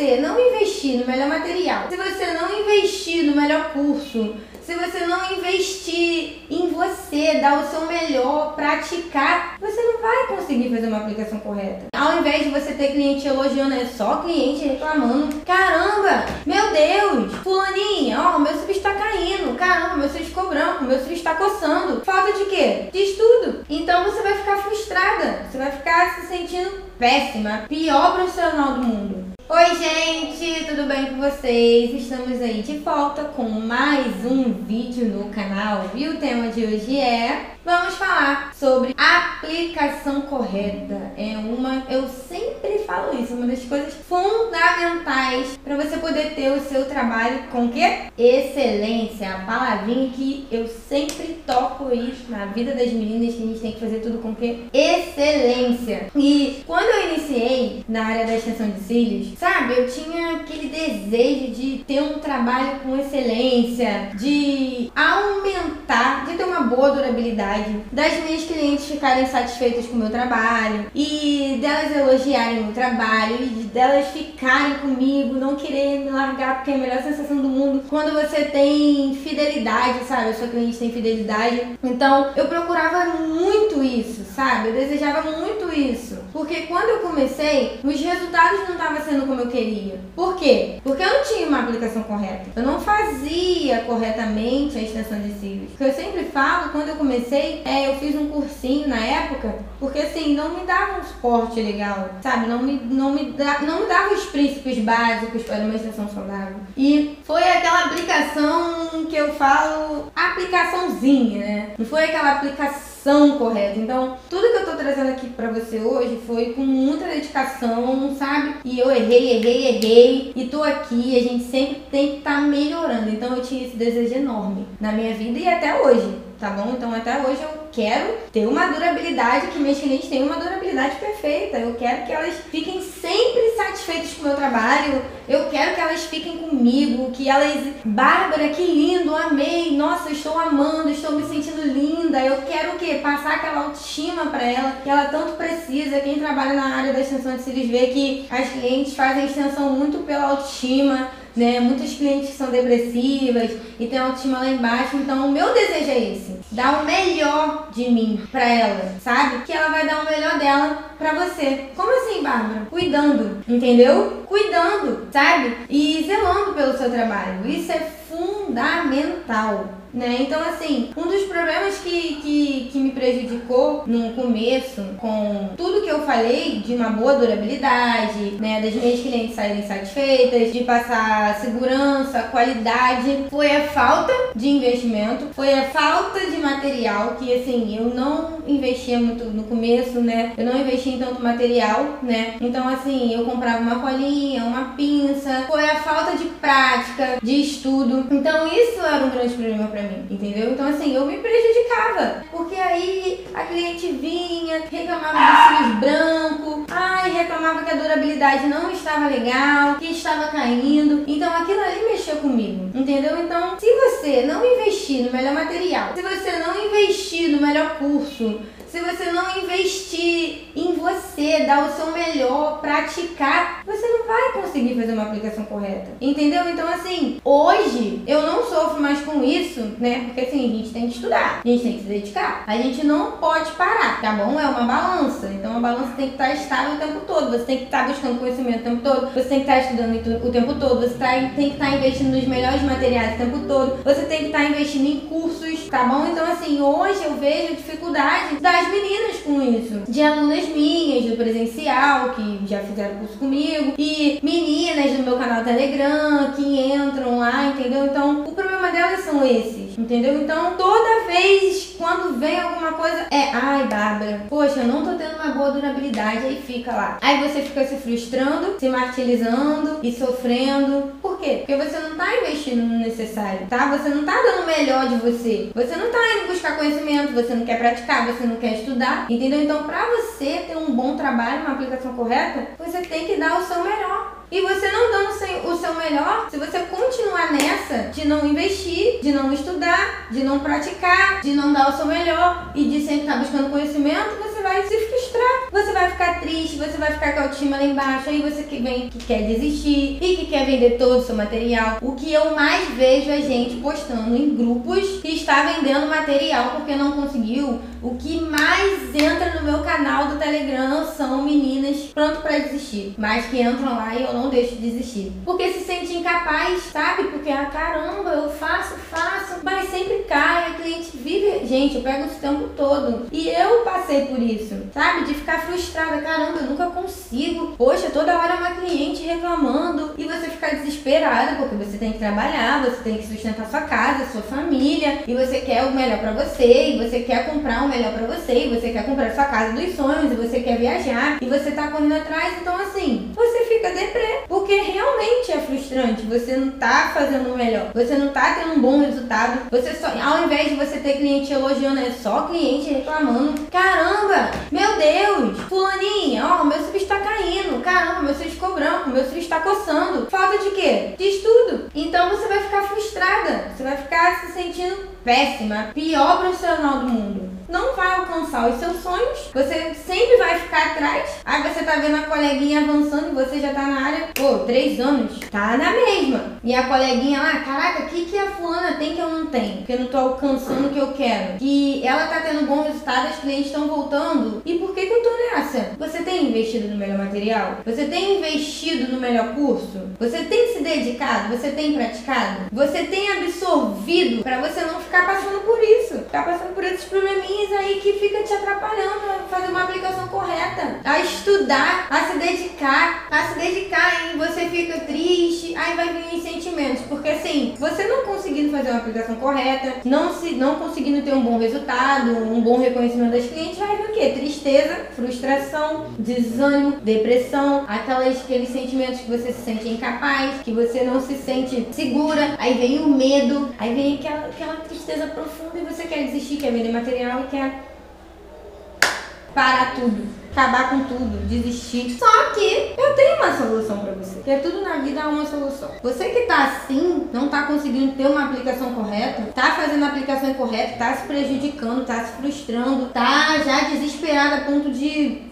você não investir no melhor material, se você não investir no melhor curso, se você não investir em você, dar o seu melhor, praticar, você não vai conseguir fazer uma aplicação correta. Ao invés de você ter cliente elogiando, é só cliente reclamando. Caramba, meu Deus, fulaninha, ó, meu cílio está caindo. Caramba, meu cílio ficou branco, meu cílio está coçando. Falta de quê? De estudo. Então você vai ficar frustrada, você vai ficar se sentindo péssima, pior profissional do mundo. Bem com vocês? Estamos aí de volta com mais um vídeo no canal e o tema de hoje é vamos falar sobre aplicação correta. É uma, eu sempre falo isso, uma das coisas fundamentais para você poder ter o seu trabalho com que? Excelência, a palavrinha que eu sempre toco isso na vida das meninas que a gente tem que fazer tudo com que? Excelência. E quando eu iniciei na área da extensão de cílios, sabe, eu tinha aquele desejo de ter um trabalho com excelência, de aumentar, de ter uma boa durabilidade, das minhas clientes ficarem satisfeitas com o meu trabalho e delas elogiarem o meu trabalho e delas ficarem comigo, não querer me largar porque é a melhor sensação do mundo quando você tem fidelidade, sabe? A sua cliente tem fidelidade. Então, eu procurava muito isso, sabe? Eu desejava muito isso. Porque quando eu comecei, os resultados não estavam sendo como eu queria. Por quê? Porque eu não tinha uma aplicação correta. Eu não fazia corretamente a extensão de cílios. O que eu sempre falo, quando eu comecei, é eu fiz um cursinho na época, porque assim, não me dava um suporte legal, sabe? Não me, não me, da, não me dava os princípios básicos para uma extensão saudável. E foi aquela aplicação que eu falo, aplicaçãozinha, né? Não foi aquela aplicação ação correta. Então, tudo que eu tô trazendo aqui para você hoje foi com muita dedicação, sabe? E eu errei, errei, errei e tô aqui. A gente sempre tem que estar tá melhorando. Então, eu tinha esse desejo enorme na minha vida e até hoje, tá bom? Então, até hoje eu quero ter uma durabilidade, que meus clientes tenham uma durabilidade perfeita. Eu quero que elas fiquem sempre satisfeitas com o meu trabalho. Eu quero que elas fiquem comigo, que elas, Bárbara, que lindo, amei. Nossa, estou amando, estou me sentindo linda. Eu quero o quê? Passar aquela autoestima para ela, que ela tanto precisa. Quem trabalha na área da extensão de cílios vê que as clientes fazem extensão muito pela autoestima né? Muitas clientes são depressivas e tem autoestima lá embaixo. Então, o meu desejo é esse: dar o melhor de mim pra ela, sabe? Que ela vai dar o melhor dela pra você. Como assim, Bárbara? Cuidando, entendeu? Cuidando, sabe? E zelando pelo seu trabalho. Isso é fundamental né? Então, assim, um dos problemas que, que, que me prejudicou no começo, com tudo que eu falei de uma boa durabilidade, né? Das minhas clientes saírem satisfeitas, de passar segurança, qualidade, foi a falta de investimento, foi a falta de material, que assim, eu não investia muito no começo, né? Eu não investia em tanto material, né? Então, assim, eu comprava uma colinha, uma pinça, foi a falta de prática, de estudo. Então, isso era um grande problema pra mim, entendeu? Então, assim, eu me prejudicava, porque aí a cliente vinha, reclamava de cílios brancos, ai, reclamava que a durabilidade não estava legal, que estava caindo. Então, aquilo ali mexeu comigo, entendeu? Então, se você não investir no melhor material, se você não investir no melhor curso, se você não investir em você, dar o seu melhor, praticar, você não vai conseguir fazer uma aplicação correta. Entendeu? Então, assim, hoje eu não sofro mais com isso, né? Porque assim, a gente tem que estudar, a gente tem que se dedicar. A gente não pode parar, tá bom? É uma balança. Então, a balança tem que estar estável o tempo todo. Você tem que estar buscando conhecimento o tempo todo. Você tem que estar estudando o tempo todo. Você tá, tem que estar investindo nos melhores materiais o tempo todo. Você tem que estar investindo em cursos, tá bom? Então, assim, hoje eu vejo dificuldade das as meninas com isso. De alunas minhas do presencial, que já fizeram curso comigo, e meninas do meu canal Telegram que entram lá, entendeu? Então, o problema delas são esses, entendeu? Então, toda vez quando vem alguma coisa, é, ai, Bárbara, poxa, eu não tô tendo uma boa durabilidade, aí fica lá. Aí você fica se frustrando, se martirizando e sofrendo. Por quê? Porque você não tá investindo no necessário, tá? Você não tá dando o melhor de você. Você não tá indo buscar conhecimento, você não quer praticar, você não quer estudar, entendeu? Então, para você ter um bom trabalho, uma aplicação correta, você tem que dar o seu melhor. E você não dando o seu melhor, se você continuar nessa de não investir, de não estudar, de não praticar, de não dar o seu melhor e de sempre estar buscando conhecimento, você vai vai se frustrar. Você vai ficar triste, você vai ficar com a autoestima lá embaixo, aí você que vem que quer desistir e que quer vender todo o seu material. O que eu mais vejo é gente postando em grupos que está vendendo material porque não conseguiu. O que mais entra no meu canal do Telegram são meninas pronto para desistir, mas que entram lá e eu não deixo de desistir. Porque se sente incapaz, sabe? Porque, ah, caramba, eu faço, faço, mas sempre cai, a cliente vive. Gente, eu pego esse tempo todo. E eu passei por isso, sabe? De ficar frustrada, caramba, eu nunca consigo. Poxa, toda hora uma cliente reclamando e você ficar desesperada porque você tem que trabalhar, você tem que sustentar sua casa, sua família, e você quer o melhor para você, e você quer comprar o melhor para você, e você quer comprar sua casa dos sonhos, e você quer viajar, e você tá correndo atrás, então assim, você fica deprê, porque realmente é frustrante, você não tá fazendo o melhor, você não tá tendo um bom resultado, você só, ao invés de você ter cliente elogiando, é só cliente reclamando, caramba, meu Deus, fulaninha, ó, meu cílio está caindo, caramba, meu cílio ficou branco, meu cílio está coçando, falta de quê? De estudo, então você vai ficar você vai ficar se sentindo péssima, pior profissional do mundo não vai alcançar os seus sonhos, você sempre vai ficar atrás. Aí você tá vendo a coleguinha avançando e você já tá na área, pô, três anos, tá na mesma. E a coleguinha lá, caraca, o que, que a fulana tem que eu não tenho? Porque eu não tô alcançando o que eu quero. Que ela tá tendo bom resultado, os clientes estão voltando. E por que, que eu tô nessa? Você tem investido no melhor material? Você tem investido no melhor curso? Você tem se dedicado? Você tem praticado? Você tem absorvido para você não ficar passando por isso? Ficar passando por esses probleminhas aí que fica te atrapalhando a fazer uma aplicação correta, a estudar, a se dedicar, a se dedicar e você fica triste, aí vai vir os sentimentos, porque assim, você não conseguindo fazer uma aplicação correta, não se não conseguindo ter um bom resultado, um bom reconhecimento das clientes, vai vir o quê? Tristeza, frustração, desânimo, depressão, aquelas aqueles sentimentos que você se sente incapaz, que você não se sente segura, aí vem o medo, aí vem aquela, aquela tristeza profunda e você quer desistir, quer vender material quer parar tudo, acabar com tudo, desistir. Só que eu tenho uma solução para você. Porque tudo na vida há uma solução. Você que tá assim, não tá conseguindo ter uma aplicação correta, tá fazendo a aplicação incorreta, tá se prejudicando, tá se frustrando, tá já desesperado a ponto de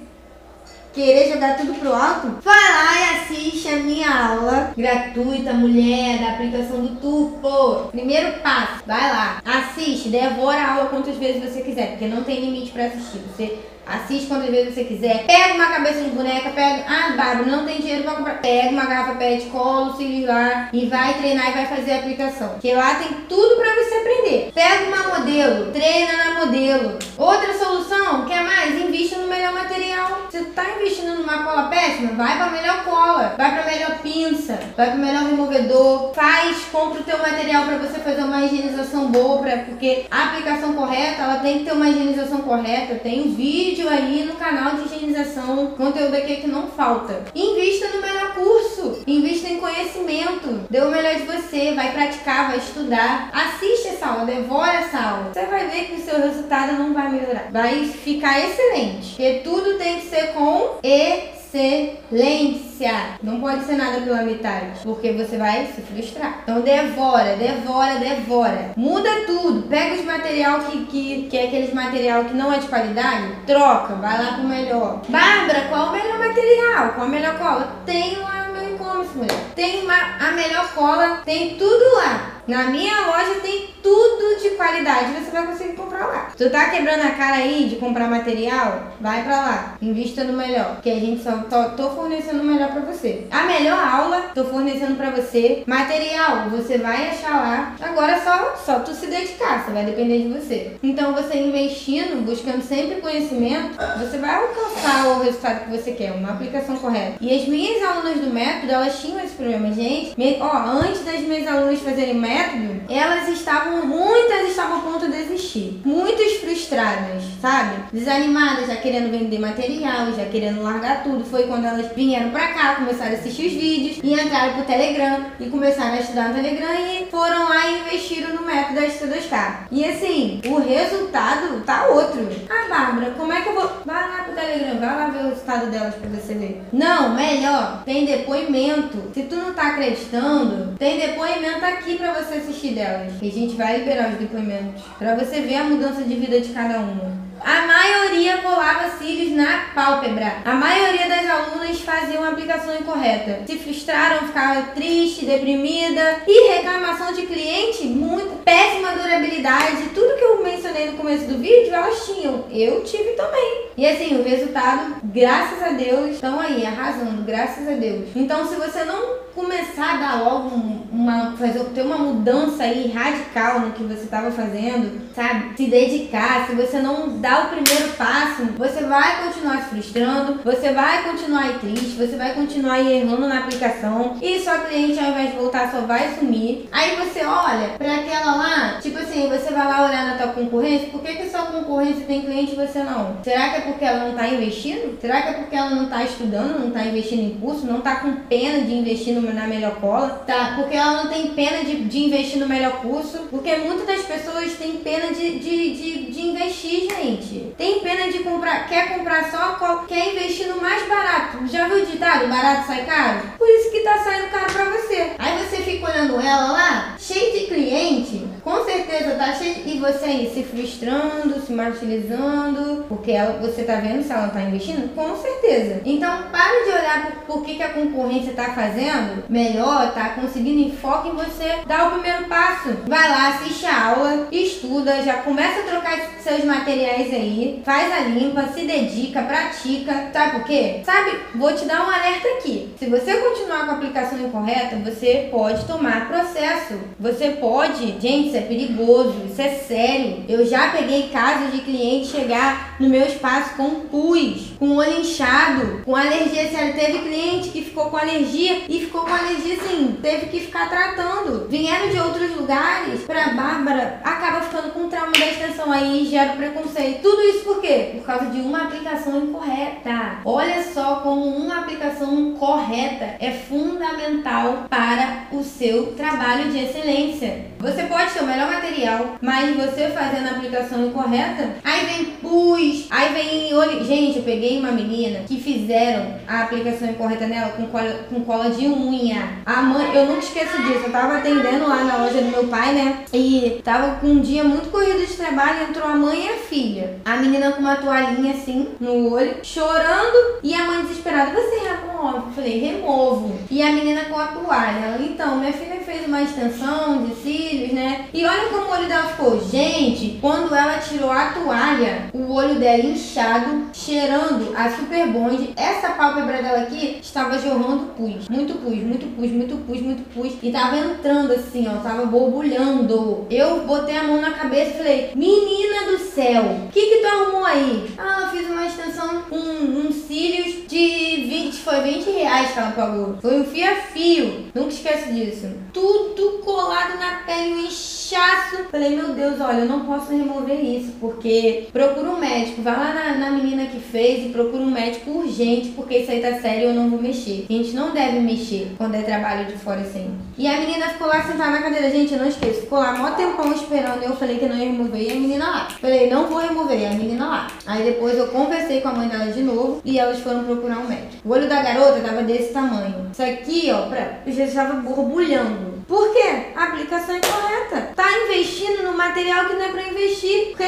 querer jogar tudo pro alto, vai lá e assiste a minha aula gratuita, mulher, da aplicação do Turbo. Primeiro passo, vai lá, assiste, devora a aula quantas vezes você quiser, porque não tem limite para assistir. Você Assiste quantas vezes você quiser. Pega uma cabeça de boneca, pega. Ah, Bárbara, não tem dinheiro pra comprar. Pega uma garrafa PET, cola o lá e vai treinar e vai fazer a aplicação. Porque lá tem tudo pra você aprender. Pega uma modelo, treina na modelo. Outra solução, quer mais? Invista no melhor material. Você tá investindo numa cola péssima? Vai pra melhor cola. Vai pra melhor pinça. Vai pro melhor removedor. Faz, compra o teu material pra você fazer uma higienização boa. Pra, porque a aplicação correta, ela tem que ter uma higienização correta. Tem um vídeo vídeo aí no canal de higienização, conteúdo aqui que não falta. Invista no melhor curso, invista em conhecimento, dê o melhor de você, vai praticar, vai estudar. Assiste essa aula, devora essa aula. Você vai ver que o seu resultado não vai melhorar. Vai ficar excelente. Porque tudo tem que ser com e excelência. Não pode ser nada pela metade, porque você vai se frustrar. Então devora, devora, devora. Muda tudo. Pega os material que, que, que é aqueles material que não é de qualidade, troca, vai lá pro melhor. Bárbara, qual o melhor material? Qual a melhor cola? Tem lá no meu e-commerce, mulher. Tem uma, a melhor cola, tem tudo lá. Na minha loja tem tudo de qualidade, você vai conseguir comprar lá. Tu tá quebrando a cara aí de comprar material? Vai pra lá, invista no melhor, que a gente só tô, tô fornecendo o melhor pra você. A melhor aula, tô fornecendo pra você. Material, você vai achar lá. Agora só, só tu se dedicar, você vai depender de você. Então você investindo, buscando sempre conhecimento, você vai alcançar o resultado que você quer, uma aplicação correta. E as minhas alunas do método, elas tinham esse problema, gente. Ó, antes das minhas alunas fazerem método, método, elas estavam, muitas estavam a ponto de desistir. Muitas frustradas, sabe? Desanimadas, já querendo vender material, já querendo largar tudo. Foi quando elas vieram pra cá, começaram a assistir os vídeos e entraram pro Telegram e começaram a estudar no Telegram e foram lá e investiram no método da Estudas K. E assim, o resultado tá outro. Ah, Bárbara, como é que eu vou. Vai lá pro Telegram, vai lá ver o resultado delas pra você ver. Não, melhor, tem depoimento. Se tu não tá acreditando, tem depoimento aqui pra você você assistir delas. E a gente vai liberar os depoimentos para você ver a mudança de vida de cada uma. A maioria colava cílios na pálpebra. A maioria das alunas faziam a aplicação incorreta. Se frustraram, ficavam triste, deprimida e reclamação de cliente muito péssima durabilidade. Tudo que eu mencionei no começo do vídeo, elas tinham. Eu tive também. E assim, o resultado, graças a Deus, estão aí arrasando, graças a Deus. Então, se você não começar a dar logo uma fazer ter uma mudança aí radical no que você estava fazendo, sabe? Se dedicar, se você não dá o primeiro passo, você vai continuar se frustrando, você vai continuar aí triste, você vai continuar aí errando na aplicação e sua cliente ao invés de voltar só vai sumir. Aí você olha para aquela lá, tipo assim, você vai lá olhar na tua concorrência, por que que sua concorrência tem cliente e você não? Será que é porque ela não tá investindo? Será que é porque ela não tá estudando, não tá investindo em curso, não tá com pena de investir no na melhor cola, tá? Porque ela não tem pena de, de investir no melhor curso, porque muitas das pessoas têm pena de, de, de, de investir, gente. Tem pena de comprar, quer comprar só cola, quer investir no mais barato. Já viu o ditado, barato sai caro? Por isso que tá saindo caro pra você. Aí você fica olhando ela lá, cheio de cliente, com certeza tá cheio você aí se frustrando, se martirizando, porque ela, você tá vendo se ela tá investindo? Com certeza. Então, para de olhar por, por que, que a concorrência tá fazendo melhor, tá conseguindo enfoque em você, dá o primeiro passo. Vai lá, assiste a aula, estuda, já começa a trocar seus materiais aí, faz a limpa, se dedica, pratica. Sabe por quê? Sabe, vou te dar um alerta aqui. Se você continuar com a aplicação incorreta, você pode tomar processo. Você pode, gente, isso é perigoso, isso é sério. Eu já peguei casos de cliente chegar no meu espaço com pus, com olho inchado, com alergia séria. Teve cliente que ficou com alergia e ficou com alergia assim, teve que ficar tratando. Vieram de outros lugares pra Bárbara, acaba ficando com trauma da extensão aí gera preconceito. Tudo isso por quê? Por causa de uma aplicação incorreta. Olha só como uma aplicação correta é fundamental para o seu trabalho de excelência. Você pode ter o melhor material, mas você fazendo a aplicação incorreta, aí vem pus, aí vem olho. Gente, eu peguei uma menina que fizeram a aplicação incorreta nela com cola, com cola de unha. A mãe, eu nunca esqueço disso. Eu tava atendendo lá na loja do meu pai, né? E tava com um dia muito corrido de trabalho, entrou a mãe e a filha. A menina com uma toalhinha assim no olho, chorando, e a mãe desesperada, você remove? Eu falei, removo. E a menina com a toalha. Ela, então, minha filha fez uma extensão de cílios, né? E olha como o olho dela ficou. Gente, quando ela tirou a toalha, o olho dela inchado, cheirando a super bond. Essa pálpebra dela aqui estava jorrando pus. Muito pus, muito pus, muito pus, muito pus. E tava entrando assim, ó, tava borbulhando. Eu botei a mão na cabeça e falei, menina do céu, o que que tu arrumou aí? Ah, eu fiz uma extensão com uns cílios de 20, foi 20 reais que ela pagou. Foi um fio a fio. Nunca esqueço disso. Tudo colado na pele, um inchaço. Falei, meu Deus, olha, eu não posso remover isso, porque procura um médico. Vai lá na, na menina que fez e procura um médico urgente, porque isso aí tá sério eu não vou mexer. A gente não deve mexer quando é trabalho de fora assim. E a menina ficou lá sentada na cadeira, gente, eu não esqueço. Ficou lá mó tempão esperando. Eu falei que não ia remover e a menina lá. Falei, não vou remover, e a menina lá. Aí depois eu conversei com a mãe dela de novo e elas foram procurar um médico. O olho da garota tava desse tamanho. Isso aqui, ó, pra, já estava borbulhando. Por quê? A aplicação é correta. Tá investindo no material que não é pra investir. Porque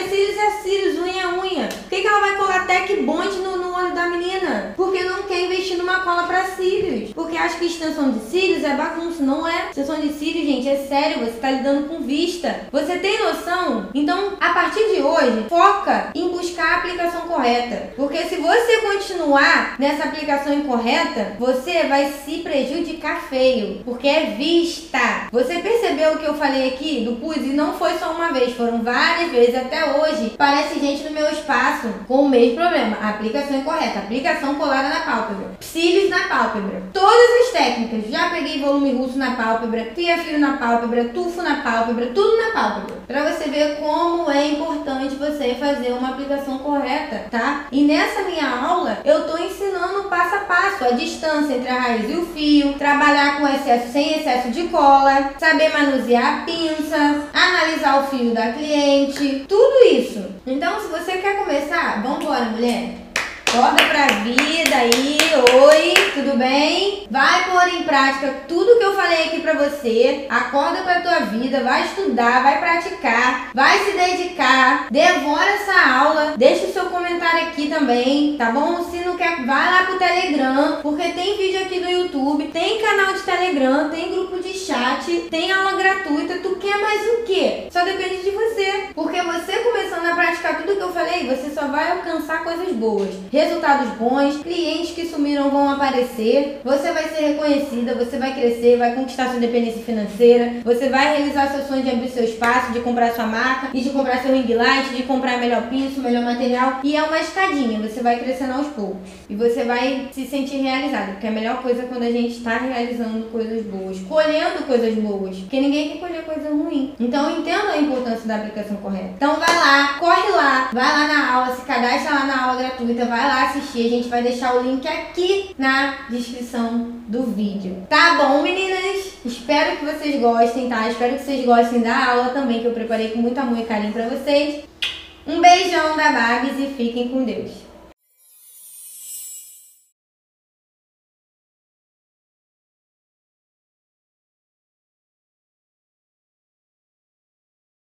cílios é unha é unha. Por que, que ela vai colar tech bond no olho da menina? Porque não quer investir numa cola pra cílios. Porque acha que extensão de cílios é bagunça. Não é. Extensão de cílios, gente, é sério. Você tá lidando com vista. Você tem noção? Então, a partir de hoje, foca em buscar a aplicação correta. Porque se você continuar nessa aplicação incorreta, você vai se prejudicar feio. Porque é vista. Você percebeu o que eu falei aqui do pus? E não foi só uma vez, foram várias vezes até hoje. Parece gente no meu espaço com o mesmo problema. A aplicação incorreta, aplicação colada na pálpebra, cílios na pálpebra. Todas as técnicas. Já peguei volume russo na pálpebra, fia-fio na pálpebra, tufo na pálpebra, tudo na pálpebra. Pra você ver como é importante você fazer uma aplicação correta, tá? E nessa minha aula, eu tô ensinando passo a passo a distância entre a raiz e o fio, trabalhar com excesso sem excesso de cola cola, saber manusear a pinça, analisar o fio da cliente, tudo isso. Então, se você quer começar, vambora, mulher. Acorda pra vida aí, oi, tudo bem? Vai pôr em prática tudo que eu falei aqui pra você. Acorda pra tua vida, vai estudar, vai praticar, vai se dedicar, devora essa aula, deixa o seu comentário aqui também, tá bom? Se não quer, vai lá pro Telegram, porque tem vídeo aqui no YouTube, tem canal de Telegram, tem grupo de chat, tem aula gratuita. Tu quer mais o quê? Só depende de você. Porque você começando a praticar tudo que eu falei, você só vai alcançar coisas boas resultados bons, clientes que sumiram vão aparecer, você vai ser reconhecida, você vai crescer, vai conquistar sua independência financeira, você vai realizar seu sonho de abrir seu espaço, de comprar sua marca e de comprar seu ring light, de comprar melhor piso, melhor material. E é uma escadinha, você vai crescendo aos poucos. E você vai se sentir realizado, porque é a melhor coisa é quando a gente está realizando coisas boas, colhendo coisas boas, porque ninguém quer colher coisa ruim. Então entenda a importância da aplicação correta. Então vai lá, corre lá, vai lá na aula, se cadastra lá na aula gratuita, vai lá assistir. A gente vai deixar o link aqui na descrição do vídeo. Tá bom, meninas? Espero que vocês gostem, tá? Espero que vocês gostem da aula também, que eu preparei com muito amor e carinho pra vocês. Um beijão da Babs e fiquem com Deus.